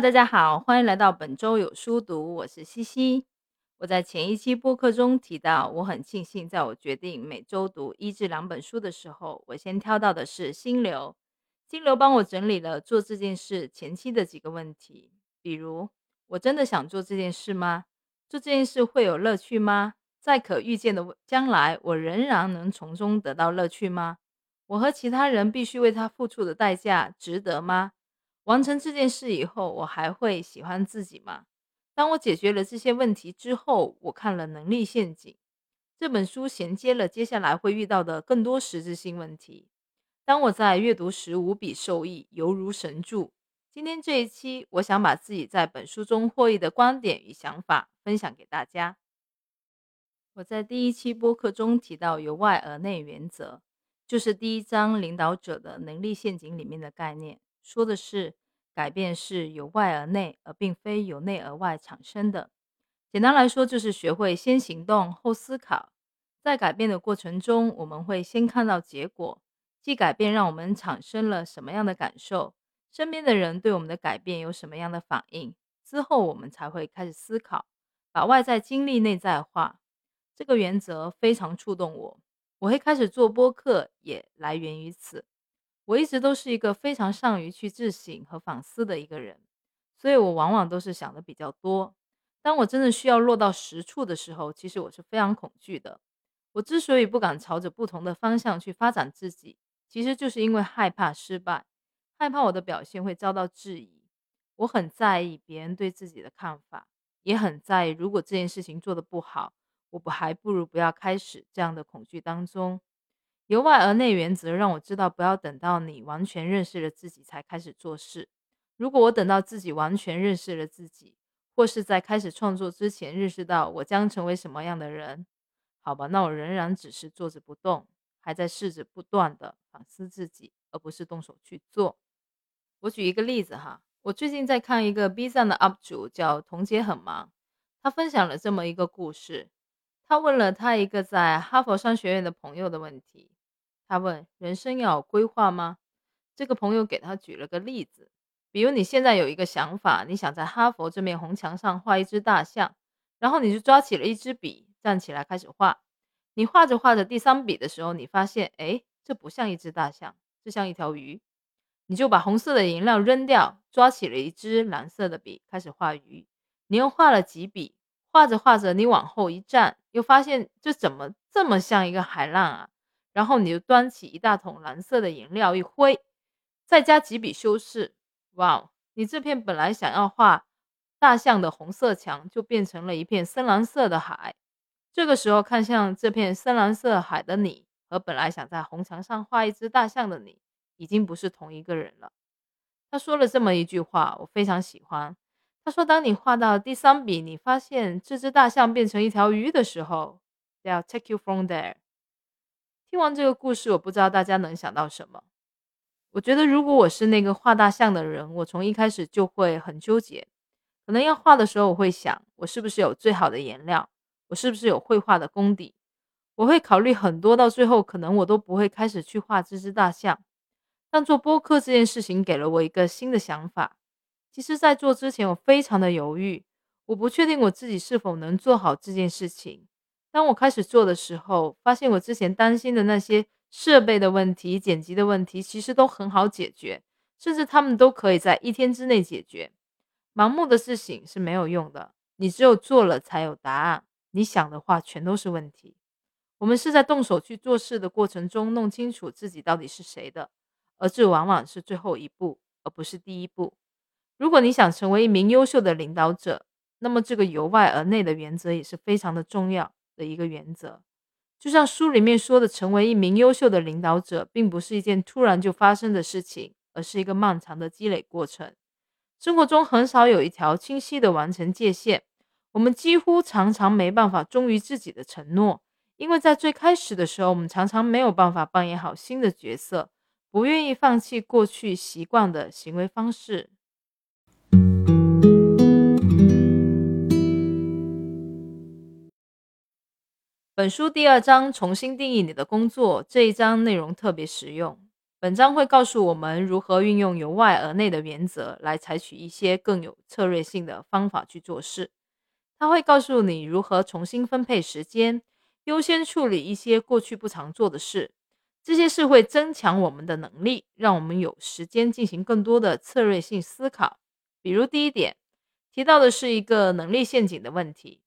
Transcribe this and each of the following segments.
大家好，欢迎来到本周有书读，我是西西。我在前一期播客中提到，我很庆幸，在我决定每周读一至两本书的时候，我先挑到的是心流。心流帮我整理了做这件事前期的几个问题，比如：我真的想做这件事吗？做这件事会有乐趣吗？在可预见的将来，我仍然能从中得到乐趣吗？我和其他人必须为他付出的代价值得吗？完成这件事以后，我还会喜欢自己吗？当我解决了这些问题之后，我看了《能力陷阱》这本书，衔接了接下来会遇到的更多实质性问题。当我在阅读时无比受益，犹如神助。今天这一期，我想把自己在本书中获益的观点与想法分享给大家。我在第一期播客中提到由外而内原则，就是第一章领导者的能力陷阱里面的概念，说的是。改变是由外而内，而并非由内而外产生的。简单来说，就是学会先行动后思考。在改变的过程中，我们会先看到结果，即改变让我们产生了什么样的感受，身边的人对我们的改变有什么样的反应。之后，我们才会开始思考，把外在经历内在化。这个原则非常触动我，我会开始做播客，也来源于此。我一直都是一个非常善于去自省和反思的一个人，所以我往往都是想的比较多。当我真的需要落到实处的时候，其实我是非常恐惧的。我之所以不敢朝着不同的方向去发展自己，其实就是因为害怕失败，害怕我的表现会遭到质疑。我很在意别人对自己的看法，也很在意如果这件事情做得不好，我不还不如不要开始。这样的恐惧当中。由外而内原则让我知道，不要等到你完全认识了自己才开始做事。如果我等到自己完全认识了自己，或是在开始创作之前认识到我将成为什么样的人，好吧，那我仍然只是坐着不动，还在试着不断的反思自己，而不是动手去做。我举一个例子哈，我最近在看一个 B 站的 UP 主叫童姐很忙，他分享了这么一个故事，他问了他一个在哈佛商学院的朋友的问题。他问：“人生要有规划吗？”这个朋友给他举了个例子，比如你现在有一个想法，你想在哈佛这面红墙上画一只大象，然后你就抓起了一支笔，站起来开始画。你画着画着第三笔的时候，你发现，哎，这不像一只大象，这像一条鱼。你就把红色的颜料扔掉，抓起了一支蓝色的笔，开始画鱼。你又画了几笔，画着画着，你往后一站，又发现这怎么这么像一个海浪啊？然后你就端起一大桶蓝色的颜料一挥，再加几笔修饰，哇！你这片本来想要画大象的红色墙，就变成了一片深蓝色的海。这个时候看向这片深蓝色海的你，和本来想在红墙上画一只大象的你，已经不是同一个人了。他说了这么一句话，我非常喜欢。他说：“当你画到第三笔，你发现这只大象变成一条鱼的时候，they'll take you from there。”听完这个故事，我不知道大家能想到什么。我觉得，如果我是那个画大象的人，我从一开始就会很纠结。可能要画的时候，我会想，我是不是有最好的颜料？我是不是有绘画的功底？我会考虑很多，到最后可能我都不会开始去画这只大象。但做播客这件事情给了我一个新的想法。其实，在做之前，我非常的犹豫，我不确定我自己是否能做好这件事情。当我开始做的时候，发现我之前担心的那些设备的问题、剪辑的问题，其实都很好解决，甚至他们都可以在一天之内解决。盲目的自省是没有用的，你只有做了才有答案。你想的话全都是问题。我们是在动手去做事的过程中，弄清楚自己到底是谁的，而这往往是最后一步，而不是第一步。如果你想成为一名优秀的领导者，那么这个由外而内的原则也是非常的重要。的一个原则，就像书里面说的，成为一名优秀的领导者，并不是一件突然就发生的事情，而是一个漫长的积累过程。生活中很少有一条清晰的完成界限，我们几乎常常没办法忠于自己的承诺，因为在最开始的时候，我们常常没有办法扮演好新的角色，不愿意放弃过去习惯的行为方式。本书第二章重新定义你的工作这一章内容特别实用。本章会告诉我们如何运用由外而内的原则来采取一些更有策略性的方法去做事。他会告诉你如何重新分配时间，优先处理一些过去不常做的事。这些事会增强我们的能力，让我们有时间进行更多的策略性思考。比如第一点提到的是一个能力陷阱的问题。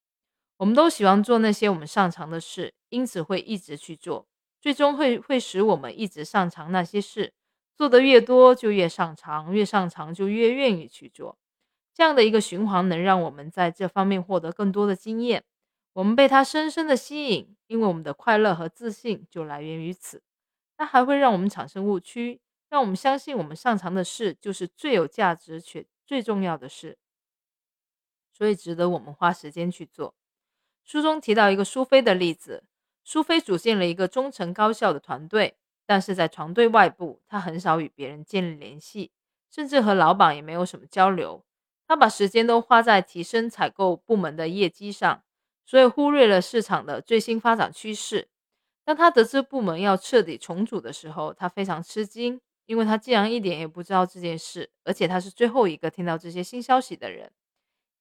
我们都喜欢做那些我们擅长的事，因此会一直去做。最终会会使我们一直擅长那些事，做的越多就越擅长，越擅长就越愿意去做。这样的一个循环能让我们在这方面获得更多的经验。我们被它深深的吸引，因为我们的快乐和自信就来源于此。它还会让我们产生误区，让我们相信我们擅长的事就是最有价值且最重要的事，所以值得我们花时间去做。书中提到一个苏菲的例子。苏菲组建了一个忠诚高效的团队，但是在团队外部，他很少与别人建立联系，甚至和老板也没有什么交流。他把时间都花在提升采购部门的业绩上，所以忽略了市场的最新发展趋势。当他得知部门要彻底重组的时候，他非常吃惊，因为他竟然一点也不知道这件事，而且他是最后一个听到这些新消息的人。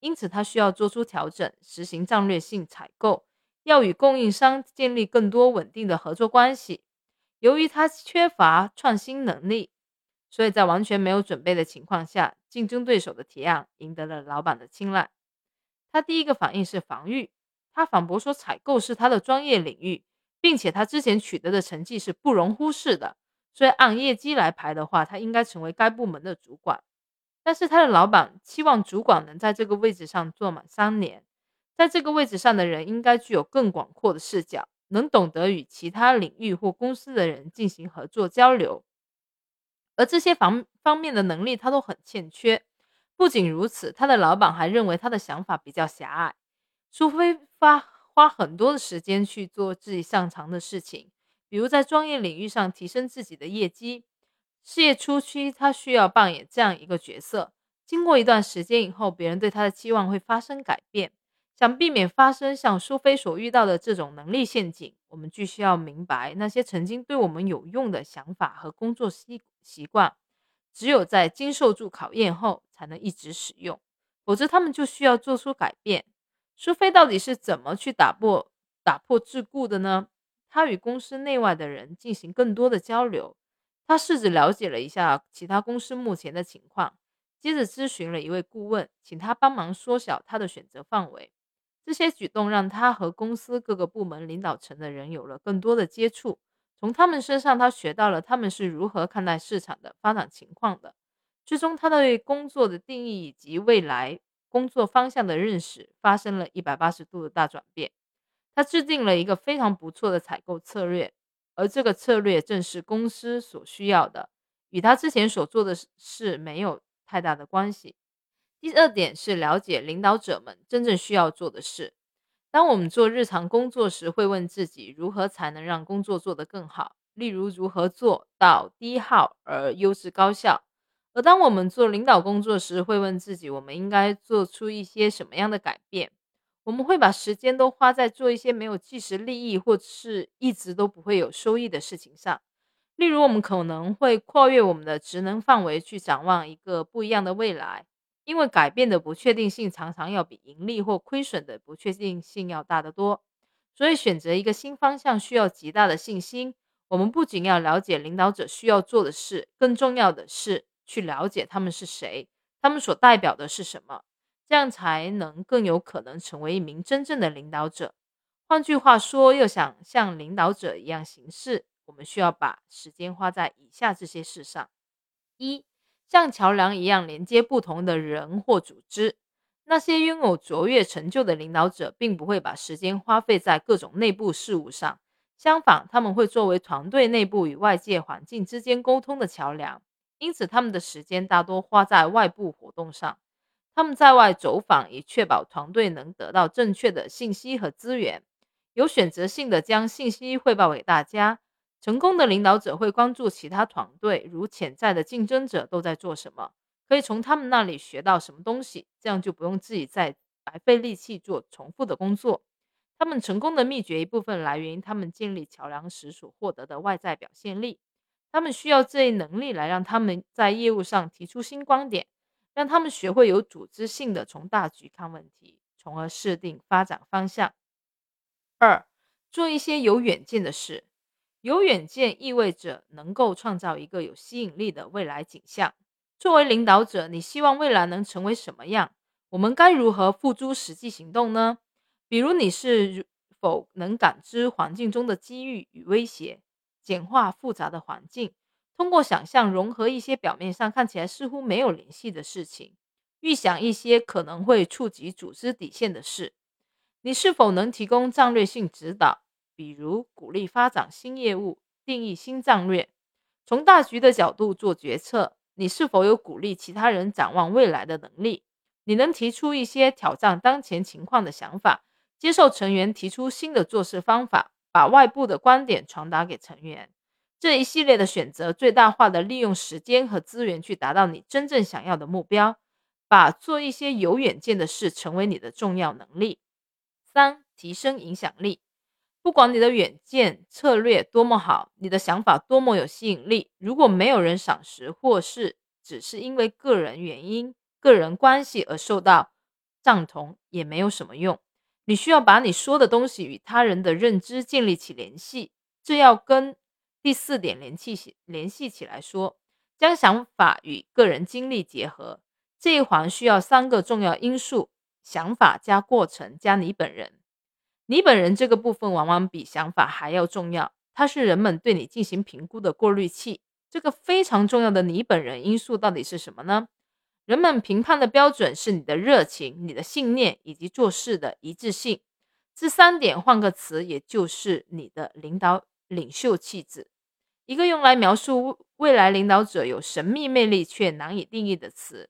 因此，他需要做出调整，实行战略性采购。要与供应商建立更多稳定的合作关系。由于他缺乏创新能力，所以在完全没有准备的情况下，竞争对手的提案赢得了老板的青睐。他第一个反应是防御，他反驳说采购是他的专业领域，并且他之前取得的成绩是不容忽视的，所以按业绩来排的话，他应该成为该部门的主管。但是他的老板期望主管能在这个位置上做满三年。在这个位置上的人应该具有更广阔的视角，能懂得与其他领域或公司的人进行合作交流，而这些方方面的能力他都很欠缺。不仅如此，他的老板还认为他的想法比较狭隘。除非花花很多的时间去做自己擅长的事情，比如在专业领域上提升自己的业绩。事业初期，他需要扮演这样一个角色。经过一段时间以后，别人对他的期望会发生改变。想避免发生像苏菲所遇到的这种能力陷阱，我们必须要明白那些曾经对我们有用的想法和工作习习惯，只有在经受住考验后才能一直使用，否则他们就需要做出改变。苏菲到底是怎么去打破打破桎梏的呢？他与公司内外的人进行更多的交流，他试着了解了一下其他公司目前的情况，接着咨询了一位顾问，请他帮忙缩小他的选择范围。这些举动让他和公司各个部门领导层的人有了更多的接触，从他们身上他学到了他们是如何看待市场的发展情况的。最终，他对工作的定义以及未来工作方向的认识发生了一百八十度的大转变。他制定了一个非常不错的采购策略，而这个策略正是公司所需要的，与他之前所做的事没有太大的关系。第二点是了解领导者们真正需要做的事。当我们做日常工作时，会问自己如何才能让工作做得更好，例如如何做到低耗而优质高效。而当我们做领导工作时，会问自己我们应该做出一些什么样的改变。我们会把时间都花在做一些没有即时利益或者是一直都不会有收益的事情上。例如，我们可能会跨越我们的职能范围去展望一个不一样的未来。因为改变的不确定性常常要比盈利或亏损的不确定性要大得多，所以选择一个新方向需要极大的信心。我们不仅要了解领导者需要做的事，更重要的是去了解他们是谁，他们所代表的是什么，这样才能更有可能成为一名真正的领导者。换句话说，要想像领导者一样行事，我们需要把时间花在以下这些事上：一。像桥梁一样连接不同的人或组织。那些拥有卓越成就的领导者，并不会把时间花费在各种内部事务上。相反，他们会作为团队内部与外界环境之间沟通的桥梁。因此，他们的时间大多花在外部活动上。他们在外走访，以确保团队能得到正确的信息和资源，有选择性的将信息汇报给大家。成功的领导者会关注其他团队，如潜在的竞争者都在做什么，可以从他们那里学到什么东西，这样就不用自己再白费力气做重复的工作。他们成功的秘诀一部分来源于他们建立桥梁时所获得的外在表现力。他们需要这一能力来让他们在业务上提出新观点，让他们学会有组织性的从大局看问题，从而设定发展方向。二，做一些有远见的事。有远见意味着能够创造一个有吸引力的未来景象。作为领导者，你希望未来能成为什么样？我们该如何付诸实际行动呢？比如，你是否能感知环境中的机遇与威胁，简化复杂的环境，通过想象融合一些表面上看起来似乎没有联系的事情，预想一些可能会触及组织底线的事？你是否能提供战略性指导？比如鼓励发展新业务、定义新战略，从大局的角度做决策。你是否有鼓励其他人展望未来的能力？你能提出一些挑战当前情况的想法，接受成员提出新的做事方法，把外部的观点传达给成员。这一系列的选择，最大化的利用时间和资源去达到你真正想要的目标，把做一些有远见的事成为你的重要能力。三、提升影响力。不管你的远见策略多么好，你的想法多么有吸引力，如果没有人赏识，或是只是因为个人原因、个人关系而受到赞同，也没有什么用。你需要把你说的东西与他人的认知建立起联系，这要跟第四点联系联系起来说，将想法与个人经历结合。这一环需要三个重要因素：想法加过程加你本人。你本人这个部分往往比想法还要重要，它是人们对你进行评估的过滤器。这个非常重要的你本人因素到底是什么呢？人们评判的标准是你的热情、你的信念以及做事的一致性。这三点换个词，也就是你的领导领袖气质，一个用来描述未来领导者有神秘魅力却难以定义的词。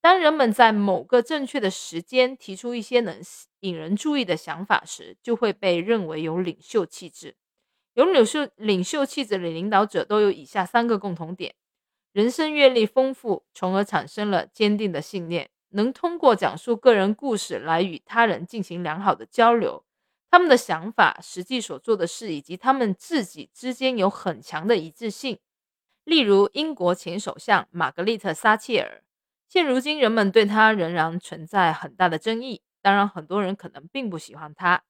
当人们在某个正确的时间提出一些能引人注意的想法时，就会被认为有领袖气质。有领袖领袖气质的领导者都有以下三个共同点：人生阅历丰富，从而产生了坚定的信念，能通过讲述个人故事来与他人进行良好的交流。他们的想法、实际所做的事以及他们自己之间有很强的一致性。例如，英国前首相玛格丽特·撒切尔。现如今，人们对他仍然存在很大的争议。当然，很多人可能并不喜欢他，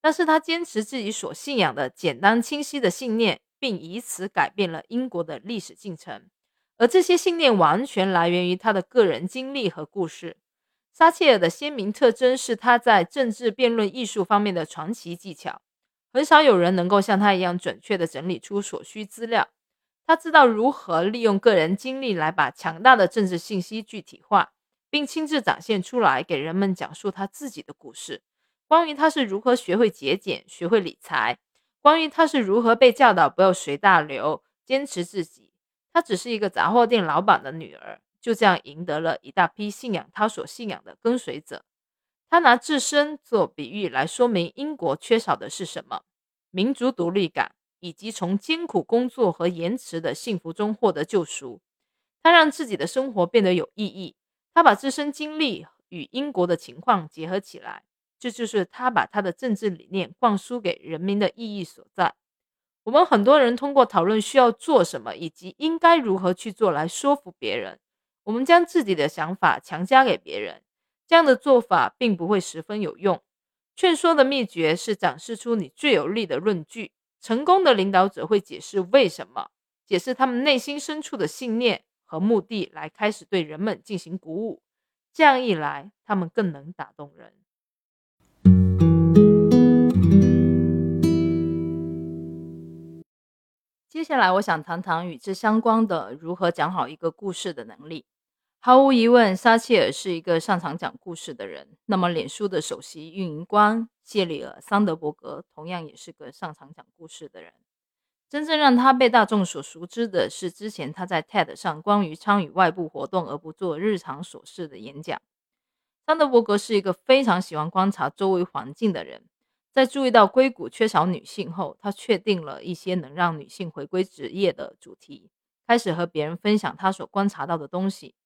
但是他坚持自己所信仰的简单清晰的信念，并以此改变了英国的历史进程。而这些信念完全来源于他的个人经历和故事。撒切尔的鲜明特征是他在政治辩论艺术方面的传奇技巧。很少有人能够像他一样准确地整理出所需资料。他知道如何利用个人经历来把强大的政治信息具体化，并亲自展现出来，给人们讲述他自己的故事。关于他是如何学会节俭、学会理财，关于他是如何被教导不要随大流、坚持自己。他只是一个杂货店老板的女儿，就这样赢得了一大批信仰他所信仰的跟随者。他拿自身做比喻来说明英国缺少的是什么：民族独立感。以及从艰苦工作和延迟的幸福中获得救赎，他让自己的生活变得有意义。他把自身经历与英国的情况结合起来，这就是他把他的政治理念灌输给人民的意义所在。我们很多人通过讨论需要做什么以及应该如何去做来说服别人，我们将自己的想法强加给别人，这样的做法并不会十分有用。劝说的秘诀是展示出你最有力的论据。成功的领导者会解释为什么，解释他们内心深处的信念和目的，来开始对人们进行鼓舞。这样一来，他们更能打动人。接下来，我想谈谈与之相关的如何讲好一个故事的能力。毫无疑问，撒切尔是一个擅长讲故事的人。那么，脸书的首席运营官谢里尔·桑德伯格同样也是个擅长讲故事的人。真正让他被大众所熟知的是，之前他在 TED 上关于参与外部活动而不做日常琐事的演讲。桑德伯格是一个非常喜欢观察周围环境的人。在注意到硅谷缺少女性后，他确定了一些能让女性回归职业的主题，开始和别人分享他所观察到的东西。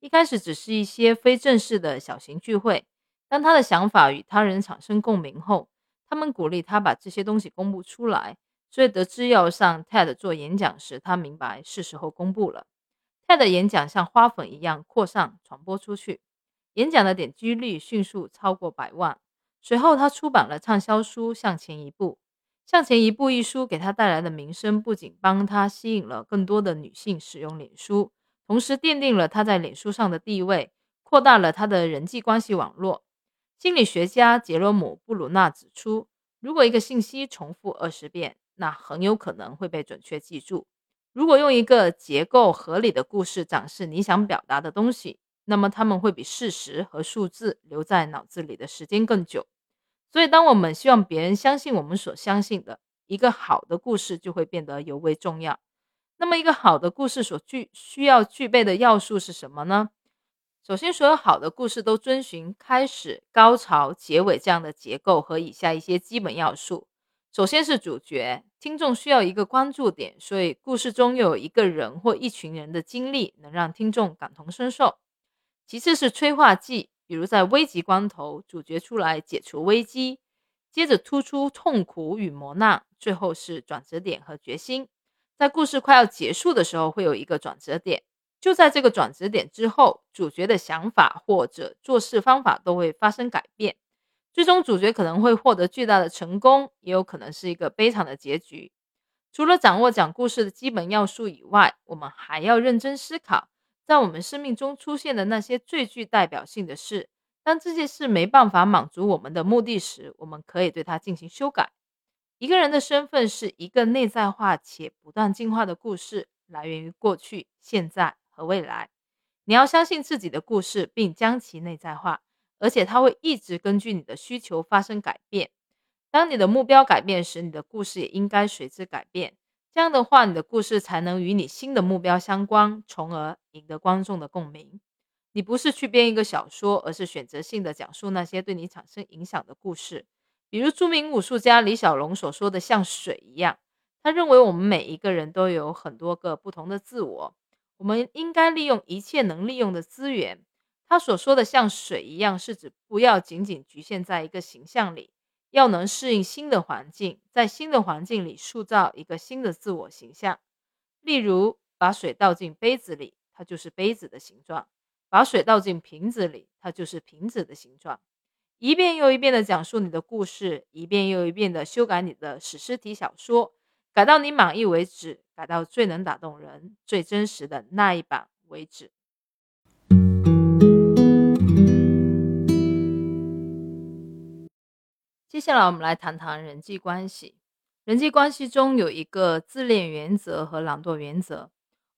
一开始只是一些非正式的小型聚会，当他的想法与他人产生共鸣后，他们鼓励他把这些东西公布出来。所以得知要上 TED 做演讲时，他明白是时候公布了。TED 演讲像花粉一样扩散传播出去，演讲的点击率迅速超过百万。随后，他出版了畅销书《向前一步》。《向前一步》一书给他带来的名声，不仅帮他吸引了更多的女性使用脸书，同时奠定了他在脸书上的地位，扩大了他的人际关系网络。心理学家杰罗姆·布鲁纳指出，如果一个信息重复二十遍，那很有可能会被准确记住。如果用一个结构合理的故事展示你想表达的东西，那么他们会比事实和数字留在脑子里的时间更久。所以，当我们希望别人相信我们所相信的，一个好的故事就会变得尤为重要。那么，一个好的故事所具需要具备的要素是什么呢？首先，所有好的故事都遵循开始、高潮、结尾这样的结构和以下一些基本要素。首先是主角，听众需要一个关注点，所以故事中又有一个人或一群人的经历能让听众感同身受。其次是催化剂。比如在危急关头，主角出来解除危机，接着突出痛苦与磨难，最后是转折点和决心。在故事快要结束的时候，会有一个转折点。就在这个转折点之后，主角的想法或者做事方法都会发生改变。最终，主角可能会获得巨大的成功，也有可能是一个悲惨的结局。除了掌握讲故事的基本要素以外，我们还要认真思考。在我们生命中出现的那些最具代表性的事，当这件事没办法满足我们的目的时，我们可以对它进行修改。一个人的身份是一个内在化且不断进化的故事，来源于过去、现在和未来。你要相信自己的故事，并将其内在化，而且它会一直根据你的需求发生改变。当你的目标改变时，你的故事也应该随之改变。这样的话，你的故事才能与你新的目标相关，从而赢得观众的共鸣。你不是去编一个小说，而是选择性的讲述那些对你产生影响的故事。比如著名武术家李小龙所说的“像水一样”，他认为我们每一个人都有很多个不同的自我，我们应该利用一切能利用的资源。他所说的“像水一样”，是指不要仅仅局限在一个形象里。要能适应新的环境，在新的环境里塑造一个新的自我形象。例如，把水倒进杯子里，它就是杯子的形状；把水倒进瓶子里，它就是瓶子的形状。一遍又一遍的讲述你的故事，一遍又一遍的修改你的史诗体小说，改到你满意为止，改到最能打动人、最真实的那一版为止。接下来我们来谈谈人际关系。人际关系中有一个自恋原则和懒惰原则。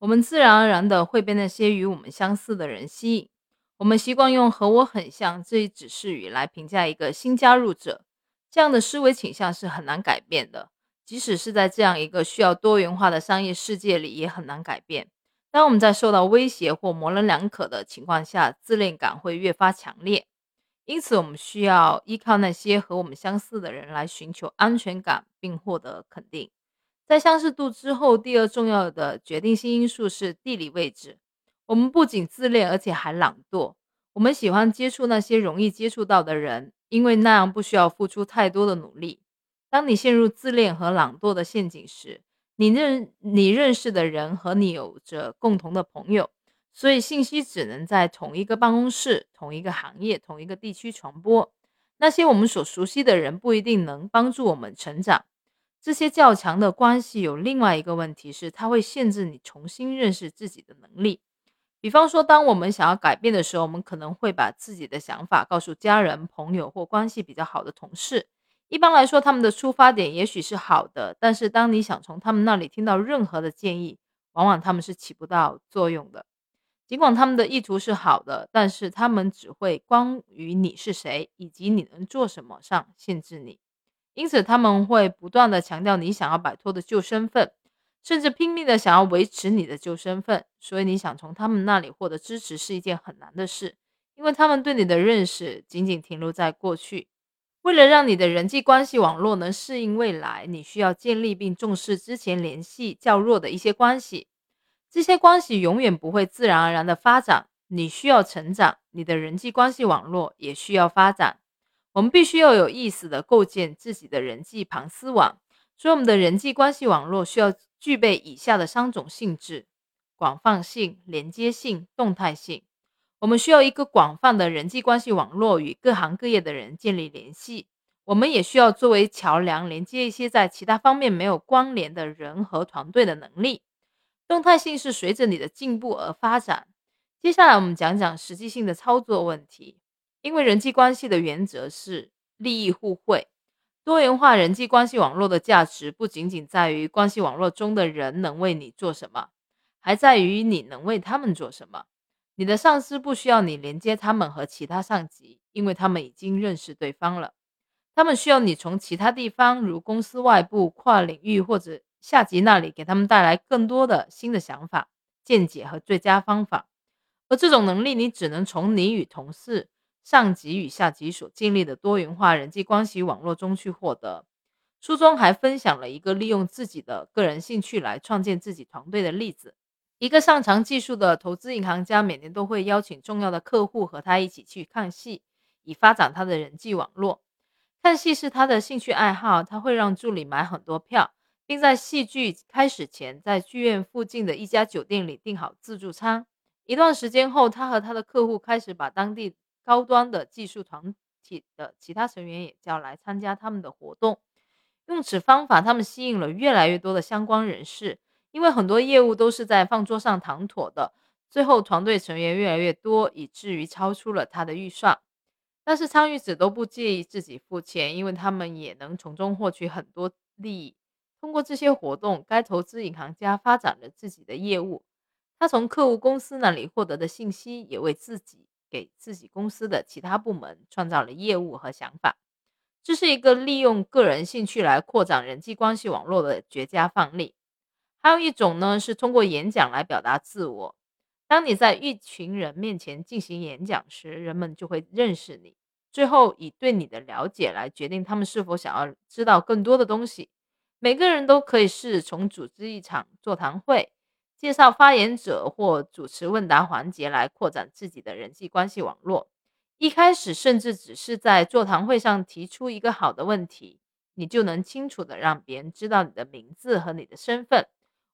我们自然而然的会被那些与我们相似的人吸引。我们习惯用“和我很像”这一指示语来评价一个新加入者。这样的思维倾向是很难改变的，即使是在这样一个需要多元化的商业世界里，也很难改变。当我们在受到威胁或模棱两可的情况下，自恋感会越发强烈。因此，我们需要依靠那些和我们相似的人来寻求安全感，并获得肯定。在相似度之后，第二重要的决定性因素是地理位置。我们不仅自恋，而且还懒惰。我们喜欢接触那些容易接触到的人，因为那样不需要付出太多的努力。当你陷入自恋和懒惰的陷阱时，你认你认识的人和你有着共同的朋友。所以，信息只能在同一个办公室、同一个行业、同一个地区传播。那些我们所熟悉的人不一定能帮助我们成长。这些较强的关系有另外一个问题是，它会限制你重新认识自己的能力。比方说，当我们想要改变的时候，我们可能会把自己的想法告诉家人、朋友或关系比较好的同事。一般来说，他们的出发点也许是好的，但是当你想从他们那里听到任何的建议，往往他们是起不到作用的。尽管他们的意图是好的，但是他们只会关于你是谁以及你能做什么上限制你。因此，他们会不断的强调你想要摆脱的旧身份，甚至拼命的想要维持你的旧身份。所以，你想从他们那里获得支持是一件很难的事，因为他们对你的认识仅仅停留在过去。为了让你的人际关系网络能适应未来，你需要建立并重视之前联系较弱的一些关系。这些关系永远不会自然而然的发展，你需要成长，你的人际关系网络也需要发展。我们必须要有意识的构建自己的人际庞丝网，所以，我们的人际关系网络需要具备以下的三种性质：广泛性、连接性、动态性。我们需要一个广泛的人际关系网络，与各行各业的人建立联系。我们也需要作为桥梁，连接一些在其他方面没有关联的人和团队的能力。动态性是随着你的进步而发展。接下来，我们讲讲实际性的操作问题。因为人际关系的原则是利益互惠，多元化人际关系网络的价值不仅仅在于关系网络中的人能为你做什么，还在于你能为他们做什么。你的上司不需要你连接他们和其他上级，因为他们已经认识对方了。他们需要你从其他地方，如公司外部、跨领域或者下级那里，给他们带来更多的新的想法、见解和最佳方法。而这种能力，你只能从你与同事、上级与下级所建立的多元化人际关系网络中去获得。书中还分享了一个利用自己的个人兴趣来创建自己团队的例子。一个擅长技术的投资银行家每年都会邀请重要的客户和他一起去看戏，以发展他的人际网络。看戏是他的兴趣爱好，他会让助理买很多票，并在戏剧开始前在剧院附近的一家酒店里订好自助餐。一段时间后，他和他的客户开始把当地高端的技术团体的其他成员也叫来参加他们的活动。用此方法，他们吸引了越来越多的相关人士。因为很多业务都是在饭桌上谈妥的，最后团队成员越来越多，以至于超出了他的预算。但是参与者都不介意自己付钱，因为他们也能从中获取很多利益。通过这些活动，该投资银行家发展了自己的业务。他从客户公司那里获得的信息，也为自己给自己公司的其他部门创造了业务和想法。这是一个利用个人兴趣来扩展人际关系网络的绝佳范例。还有一种呢，是通过演讲来表达自我。当你在一群人面前进行演讲时，人们就会认识你，最后以对你的了解来决定他们是否想要知道更多的东西。每个人都可以试从组织一场座谈会、介绍发言者或主持问答环节来扩展自己的人际关系网络。一开始，甚至只是在座谈会上提出一个好的问题，你就能清楚的让别人知道你的名字和你的身份。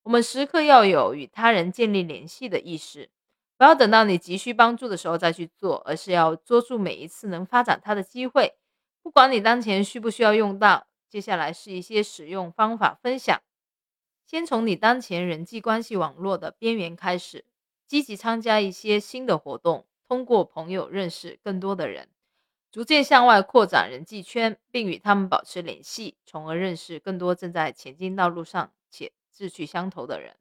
我们时刻要有与他人建立联系的意识，不要等到你急需帮助的时候再去做，而是要捉住每一次能发展它的机会。不管你当前需不需要用到，接下来是一些使用方法分享。先从你当前人际关系网络的边缘开始，积极参加一些新的活动，通过朋友认识更多的人，逐渐向外扩展人际圈，并与他们保持联系，从而认识更多正在前进道路上且。志趣相投的人，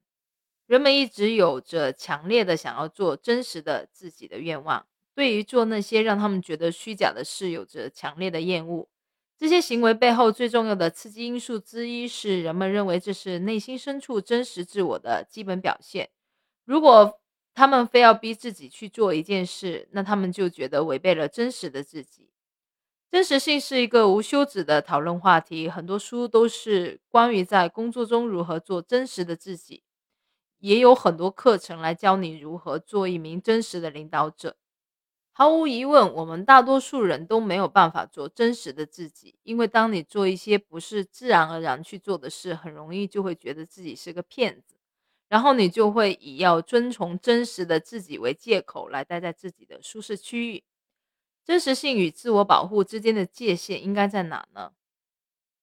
人们一直有着强烈的想要做真实的自己的愿望。对于做那些让他们觉得虚假的事，有着强烈的厌恶。这些行为背后最重要的刺激因素之一是，人们认为这是内心深处真实自我的基本表现。如果他们非要逼自己去做一件事，那他们就觉得违背了真实的自己。真实性是一个无休止的讨论话题，很多书都是关于在工作中如何做真实的自己，也有很多课程来教你如何做一名真实的领导者。毫无疑问，我们大多数人都没有办法做真实的自己，因为当你做一些不是自然而然去做的事，很容易就会觉得自己是个骗子，然后你就会以要遵从真实的自己为借口来待在自己的舒适区域。真实性与自我保护之间的界限应该在哪呢？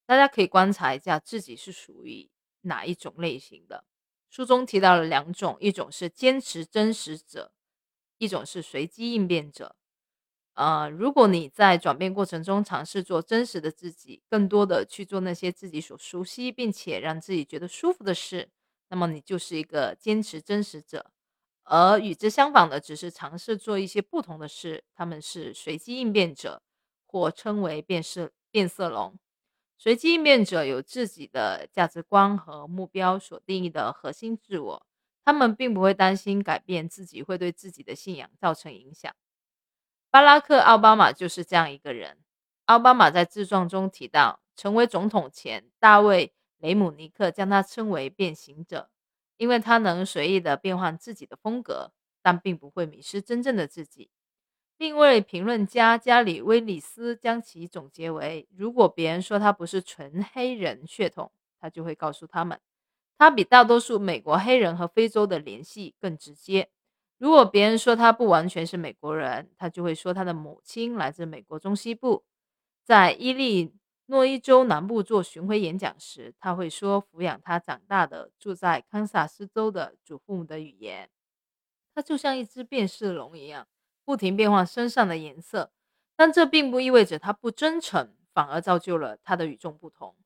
大家可以观察一下自己是属于哪一种类型的。书中提到了两种，一种是坚持真实者，一种是随机应变者。呃，如果你在转变过程中尝试做真实的自己，更多的去做那些自己所熟悉并且让自己觉得舒服的事，那么你就是一个坚持真实者。而与之相反的，只是尝试做一些不同的事，他们是随机应变者，或称为变色变色龙。随机应变者有自己的价值观和目标所定义的核心自我，他们并不会担心改变自己会对自己的信仰造成影响。巴拉克·奥巴马就是这样一个人。奥巴马在自传中提到，成为总统前，大卫·雷姆尼克将他称为变形者。因为他能随意的变换自己的风格，但并不会迷失真正的自己。另一位评论家加里·威里斯将其总结为：如果别人说他不是纯黑人血统，他就会告诉他们，他比大多数美国黑人和非洲的联系更直接。如果别人说他不完全是美国人，他就会说他的母亲来自美国中西部。在伊利诺伊州南部做巡回演讲时，他会说抚养他长大的住在堪萨斯州的祖父母的语言。他就像一只变色龙一样，不停变换身上的颜色。但这并不意味着他不真诚，反而造就了他的与众不同。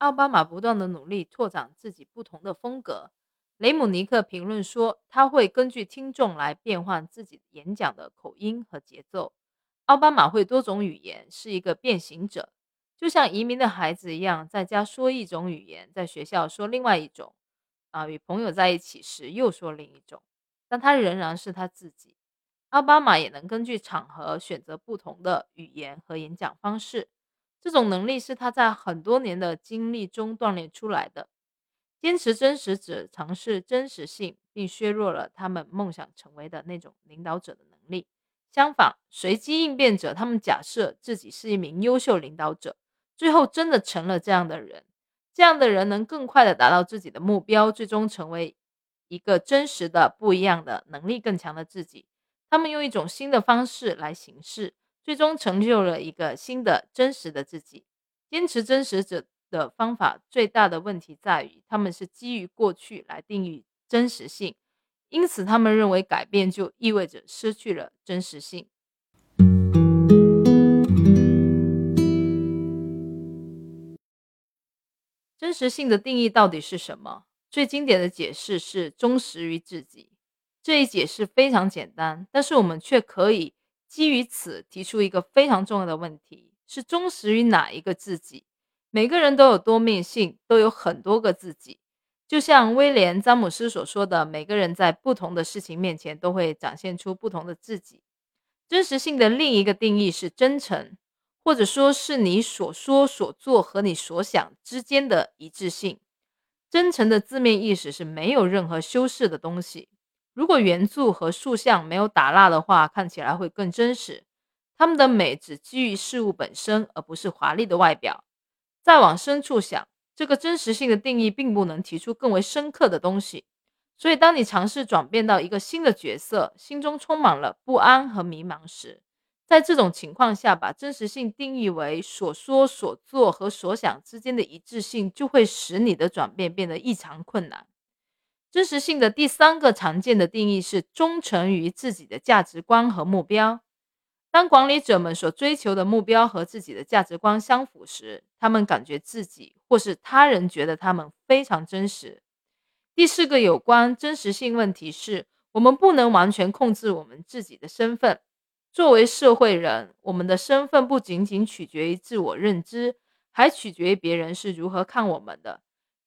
奥巴马不断的努力拓展自己不同的风格。雷姆尼克评论说，他会根据听众来变换自己演讲的口音和节奏。奥巴马会多种语言，是一个变形者，就像移民的孩子一样，在家说一种语言，在学校说另外一种，啊，与朋友在一起时又说另一种，但他仍然是他自己。奥巴马也能根据场合选择不同的语言和演讲方式，这种能力是他在很多年的经历中锻炼出来的。坚持真实者尝试真实性，并削弱了他们梦想成为的那种领导者的能力。相反，随机应变者他们假设自己是一名优秀领导者，最后真的成了这样的人。这样的人能更快地达到自己的目标，最终成为一个真实的、不一样的、能力更强的自己。他们用一种新的方式来行事，最终成就了一个新的真实的自己。坚持真实者。的方法最大的问题在于，他们是基于过去来定义真实性，因此他们认为改变就意味着失去了真实性。真实性的定义到底是什么？最经典的解释是忠实于自己。这一解释非常简单，但是我们却可以基于此提出一个非常重要的问题：是忠实于哪一个自己？每个人都有多面性，都有很多个自己。就像威廉·詹姆斯所说的，每个人在不同的事情面前都会展现出不同的自己。真实性的另一个定义是真诚，或者说是你所说、所做和你所想之间的一致性。真诚的字面意思是没有任何修饰的东西。如果圆柱和塑像没有打蜡的话，看起来会更真实。它们的美只基于事物本身，而不是华丽的外表。再往深处想，这个真实性的定义并不能提出更为深刻的东西。所以，当你尝试转变到一个新的角色，心中充满了不安和迷茫时，在这种情况下，把真实性定义为所说、所做和所想之间的一致性，就会使你的转变变得异常困难。真实性的第三个常见的定义是忠诚于自己的价值观和目标。当管理者们所追求的目标和自己的价值观相符时，他们感觉自己或是他人觉得他们非常真实。第四个有关真实性问题是，我们不能完全控制我们自己的身份。作为社会人，我们的身份不仅仅取决于自我认知，还取决于别人是如何看我们的，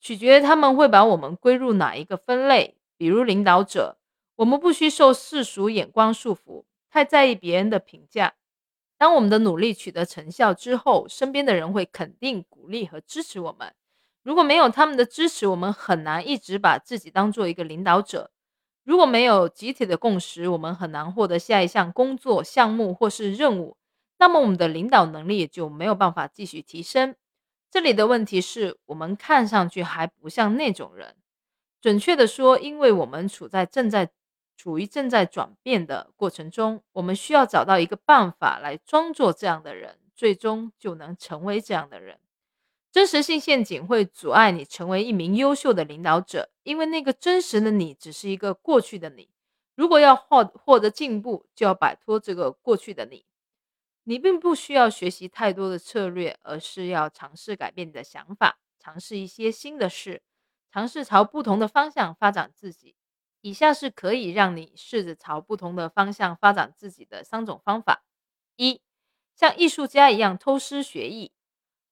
取决于他们会把我们归入哪一个分类。比如领导者，我们不需受世俗眼光束缚。太在意别人的评价。当我们的努力取得成效之后，身边的人会肯定、鼓励和支持我们。如果没有他们的支持，我们很难一直把自己当做一个领导者。如果没有集体的共识，我们很难获得下一项工作项目或是任务。那么，我们的领导能力也就没有办法继续提升。这里的问题是我们看上去还不像那种人。准确的说，因为我们处在正在。处于正在转变的过程中，我们需要找到一个办法来装作这样的人，最终就能成为这样的人。真实性陷阱会阻碍你成为一名优秀的领导者，因为那个真实的你只是一个过去的你。如果要获获得进步，就要摆脱这个过去的你。你并不需要学习太多的策略，而是要尝试改变你的想法，尝试一些新的事，尝试朝不同的方向发展自己。以下是可以让你试着朝不同的方向发展自己的三种方法：一、像艺术家一样偷师学艺，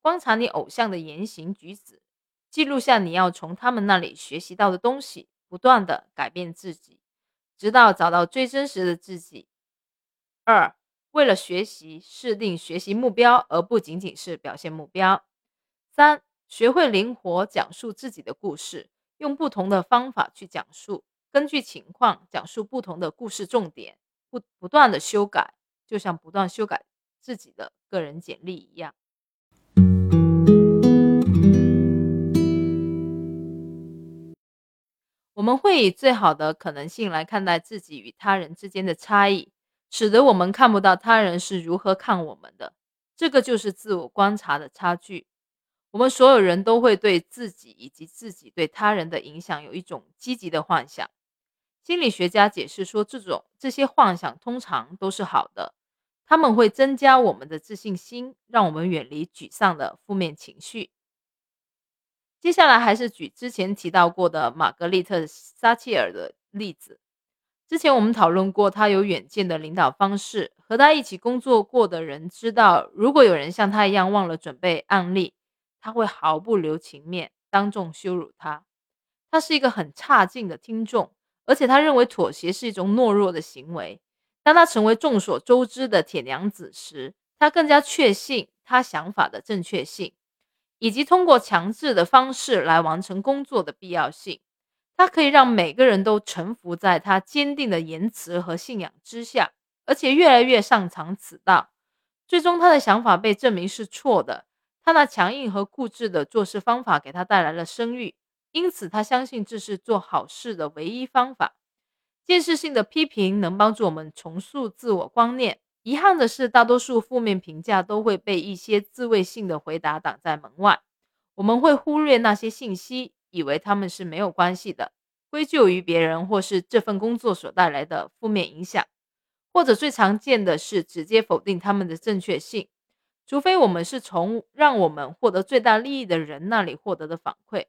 观察你偶像的言行举止，记录下你要从他们那里学习到的东西，不断的改变自己，直到找到最真实的自己；二、为了学习，设定学习目标，而不仅仅是表现目标；三、学会灵活讲述自己的故事，用不同的方法去讲述。根据情况讲述不同的故事重点，不不断的修改，就像不断修改自己的个人简历一样。我们会以最好的可能性来看待自己与他人之间的差异，使得我们看不到他人是如何看我们的。这个就是自我观察的差距。我们所有人都会对自己以及自己对他人的影响有一种积极的幻想。心理学家解释说，这种这些幻想通常都是好的，他们会增加我们的自信心，让我们远离沮丧的负面情绪。接下来还是举之前提到过的玛格丽特·撒切尔的例子。之前我们讨论过他有远见的领导方式，和他一起工作过的人知道，如果有人像他一样忘了准备案例，他会毫不留情面，当众羞辱他。他是一个很差劲的听众，而且他认为妥协是一种懦弱的行为。当他成为众所周知的铁娘子时，他更加确信他想法的正确性。以及通过强制的方式来完成工作的必要性，他可以让每个人都臣服在他坚定的言辞和信仰之下，而且越来越擅长此道。最终，他的想法被证明是错的。他那强硬和固执的做事方法给他带来了声誉，因此他相信这是做好事的唯一方法。建设性的批评能帮助我们重塑自我观念。遗憾的是，大多数负面评价都会被一些自卫性的回答挡在门外。我们会忽略那些信息，以为他们是没有关系的，归咎于别人或是这份工作所带来的负面影响，或者最常见的是直接否定他们的正确性。除非我们是从让我们获得最大利益的人那里获得的反馈。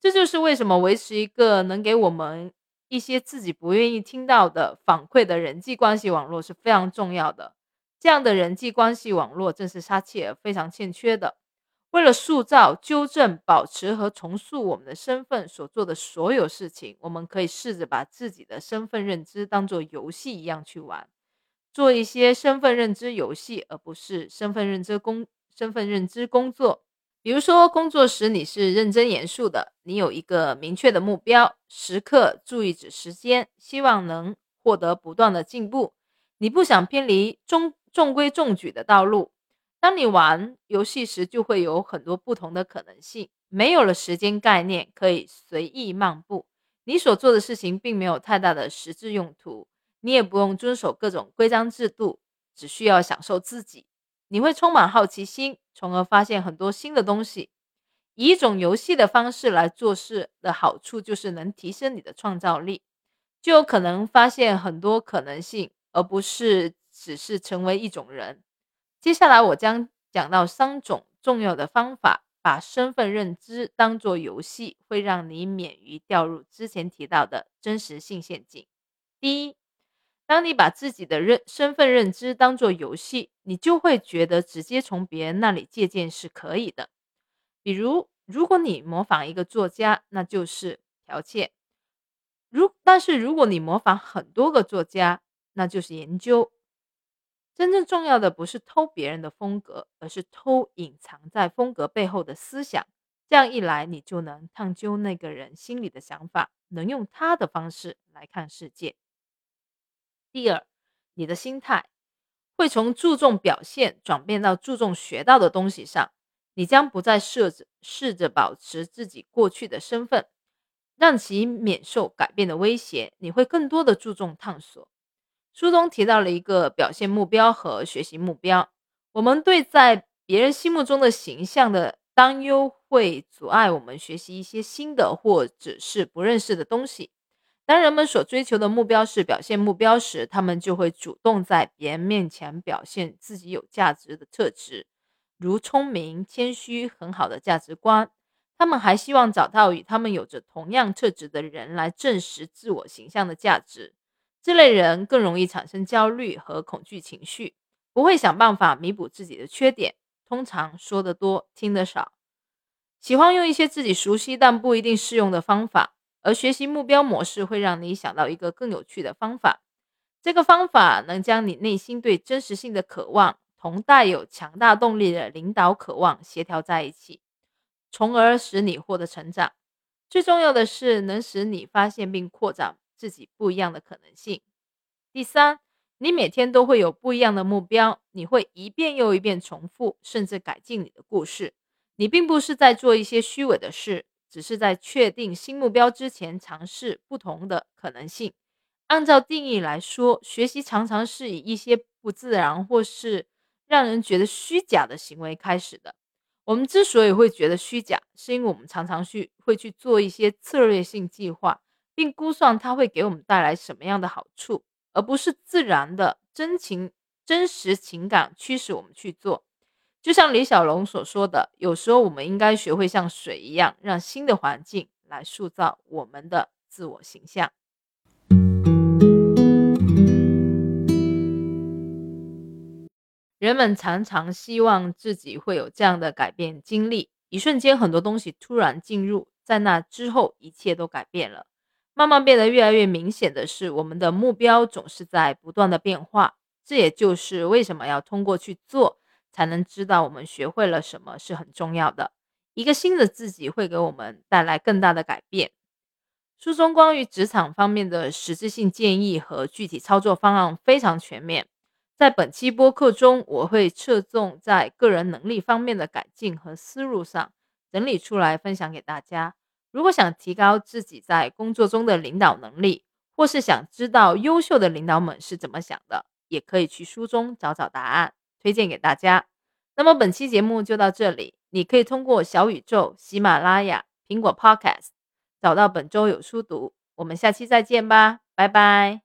这就是为什么维持一个能给我们。一些自己不愿意听到的反馈的人际关系网络是非常重要的。这样的人际关系网络正是撒切尔非常欠缺的。为了塑造、纠正、保持和重塑我们的身份所做的所有事情，我们可以试着把自己的身份认知当做游戏一样去玩，做一些身份认知游戏，而不是身份认知工身份认知工作。比如说，工作时你是认真严肃的，你有一个明确的目标，时刻注意着时间，希望能获得不断的进步。你不想偏离中中规中矩的道路。当你玩游戏时，就会有很多不同的可能性，没有了时间概念，可以随意漫步。你所做的事情并没有太大的实质用途，你也不用遵守各种规章制度，只需要享受自己。你会充满好奇心，从而发现很多新的东西。以一种游戏的方式来做事的好处，就是能提升你的创造力，就有可能发现很多可能性，而不是只是成为一种人。接下来我将讲到三种重要的方法，把身份认知当作游戏，会让你免于掉入之前提到的真实性陷阱。第一。当你把自己的认身份认知当做游戏，你就会觉得直接从别人那里借鉴是可以的。比如，如果你模仿一个作家，那就是剽窃；如但是如果你模仿很多个作家，那就是研究。真正重要的不是偷别人的风格，而是偷隐藏在风格背后的思想。这样一来，你就能探究那个人心里的想法，能用他的方式来看世界。第二，你的心态会从注重表现转变到注重学到的东西上。你将不再设着试着保持自己过去的身份，让其免受改变的威胁。你会更多的注重探索。书中提到了一个表现目标和学习目标。我们对在别人心目中的形象的担忧，会阻碍我们学习一些新的或者是不认识的东西。当人们所追求的目标是表现目标时，他们就会主动在别人面前表现自己有价值的特质，如聪明、谦虚、很好的价值观。他们还希望找到与他们有着同样特质的人来证实自我形象的价值。这类人更容易产生焦虑和恐惧情绪，不会想办法弥补自己的缺点，通常说得多，听得少，喜欢用一些自己熟悉但不一定适用的方法。而学习目标模式会让你想到一个更有趣的方法，这个方法能将你内心对真实性的渴望同带有强大动力的领导渴望协调在一起，从而使你获得成长。最重要的是，能使你发现并扩展自己不一样的可能性。第三，你每天都会有不一样的目标，你会一遍又一遍重复，甚至改进你的故事。你并不是在做一些虚伪的事。只是在确定新目标之前，尝试不同的可能性。按照定义来说，学习常常是以一些不自然或是让人觉得虚假的行为开始的。我们之所以会觉得虚假，是因为我们常常去会去做一些策略性计划，并估算它会给我们带来什么样的好处，而不是自然的真情、真实情感驱使我们去做。就像李小龙所说的，有时候我们应该学会像水一样，让新的环境来塑造我们的自我形象。人们常常希望自己会有这样的改变经历，一瞬间很多东西突然进入，在那之后一切都改变了。慢慢变得越来越明显的是，我们的目标总是在不断的变化。这也就是为什么要通过去做。才能知道我们学会了什么是很重要的。一个新的自己会给我们带来更大的改变。书中关于职场方面的实质性建议和具体操作方案非常全面。在本期播客中，我会侧重在个人能力方面的改进和思路上整理出来分享给大家。如果想提高自己在工作中的领导能力，或是想知道优秀的领导们是怎么想的，也可以去书中找找答案。推荐给大家。那么本期节目就到这里，你可以通过小宇宙、喜马拉雅、苹果 Podcast 找到本周有书读。我们下期再见吧，拜拜。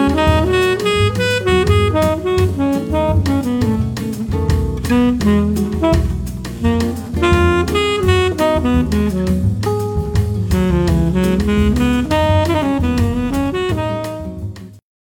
Mm-hmm.